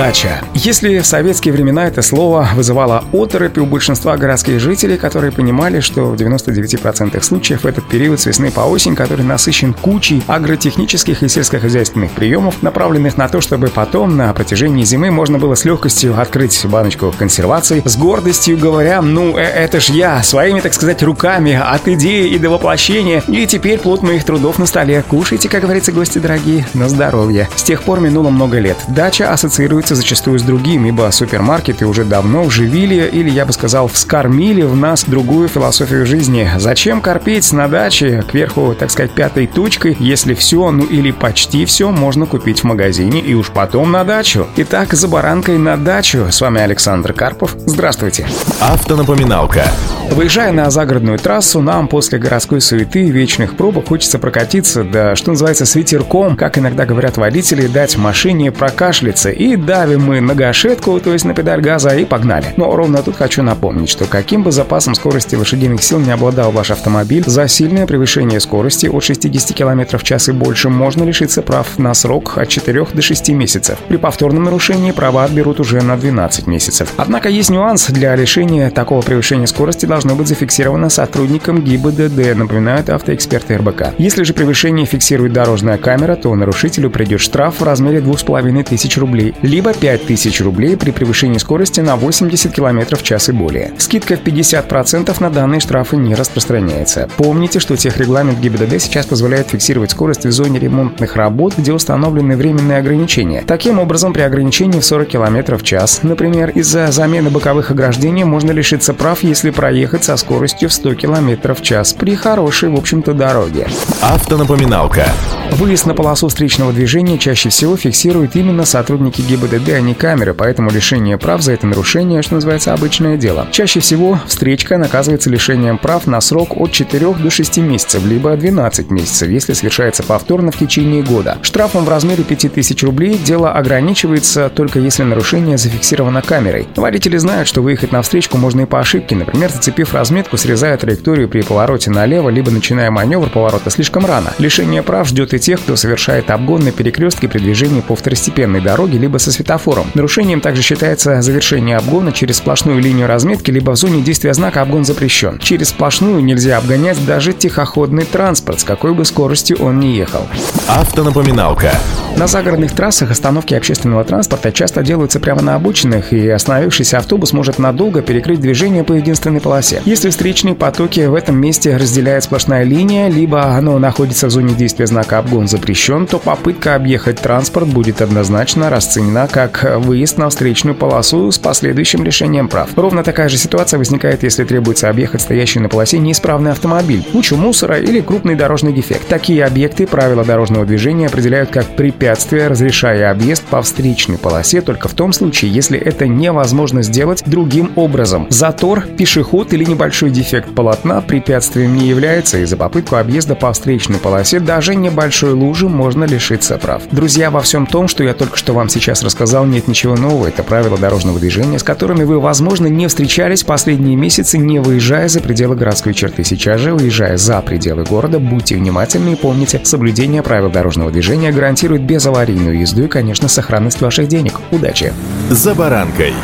Дача. Если в советские времена это слово вызывало оторопь у большинства городских жителей, которые понимали, что в 99% случаев этот период с весны по осень, который насыщен кучей агротехнических и сельскохозяйственных приемов, направленных на то, чтобы потом на протяжении зимы можно было с легкостью открыть баночку консерваций, с гордостью говоря, ну э, это ж я, своими, так сказать, руками, от идеи и до воплощения, и теперь плод моих трудов на столе. Кушайте, как говорится, гости дорогие, на здоровье. С тех пор минуло много лет. Дача ассоциируется ассоциируется зачастую с другим, ибо супермаркеты уже давно вживили, или я бы сказал, вскормили в нас другую философию жизни. Зачем корпеть на даче, кверху, так сказать, пятой точкой, если все, ну или почти все, можно купить в магазине и уж потом на дачу. Итак, за баранкой на дачу. С вами Александр Карпов. Здравствуйте. Автонапоминалка. Выезжая на загородную трассу, нам после городской суеты и вечных пробок хочется прокатиться, да что называется, с ветерком, как иногда говорят водители, дать машине прокашляться и давим мы на гашетку, то есть на педаль газа, и погнали. Но ровно тут хочу напомнить, что каким бы запасом скорости лошадиных сил не обладал ваш автомобиль, за сильное превышение скорости от 60 км в час и больше можно лишиться прав на срок от 4 до 6 месяцев. При повторном нарушении права отберут уже на 12 месяцев. Однако есть нюанс. Для лишения такого превышения скорости должно быть зафиксировано сотрудником ГИБДД, напоминают автоэксперты РБК. Если же превышение фиксирует дорожная камера, то нарушителю придет штраф в размере 2500 рублей либо 5000 рублей при превышении скорости на 80 км в час и более. Скидка в 50% на данные штрафы не распространяется. Помните, что техрегламент ГИБДД сейчас позволяет фиксировать скорость в зоне ремонтных работ, где установлены временные ограничения. Таким образом, при ограничении в 40 км в час, например, из-за замены боковых ограждений можно лишиться прав, если проехать со скоростью в 100 км в час при хорошей, в общем-то, дороге. Автонапоминалка. Выезд на полосу встречного движения чаще всего фиксируют именно сотрудники ГИБДД, а не камеры, поэтому лишение прав за это нарушение, что называется, обычное дело. Чаще всего встречка наказывается лишением прав на срок от 4 до 6 месяцев, либо 12 месяцев, если совершается повторно в течение года. Штрафом в размере 5000 рублей дело ограничивается только если нарушение зафиксировано камерой. Водители знают, что выехать на встречку можно и по ошибке, например, зацепив разметку, срезая траекторию при повороте налево, либо начиная маневр поворота слишком рано. Лишение прав ждет и тех, кто совершает обгон на перекрестке при движении по второстепенной дороге либо со светофором. Нарушением также считается завершение обгона через сплошную линию разметки либо в зоне действия знака обгон запрещен. Через сплошную нельзя обгонять даже тихоходный транспорт, с какой бы скоростью он ни ехал. Автонапоминалка. На загородных трассах остановки общественного транспорта часто делаются прямо на обочинах, и остановившийся автобус может надолго перекрыть движение по единственной полосе. Если встречные потоки в этом месте разделяет сплошная линия, либо оно находится в зоне действия знака «Обгон запрещен», то попытка объехать транспорт будет однозначно расценена как выезд на встречную полосу с последующим лишением прав. Ровно такая же ситуация возникает, если требуется объехать стоящий на полосе неисправный автомобиль, кучу мусора или крупный дорожный дефект. Такие объекты правила дорожного движения определяют как препятствие, разрешая объезд по встречной полосе только в том случае, если это невозможно сделать другим образом. Затор, пешеход или небольшой дефект полотна препятствием не является, и за попытку объезда по встречной полосе даже небольшой лужи можно лишиться прав. Друзья, во всем том, что я только что вам сейчас рассказал, нет ничего нового. Это правила дорожного движения, с которыми вы, возможно, не встречались последние месяцы, не выезжая за пределы городской черты. Сейчас же, выезжая за пределы города, будьте внимательны и помните, соблюдение правил дорожного движения гарантирует безаварийную езду и, конечно, сохранность ваших денег. Удачи! «За баранкой»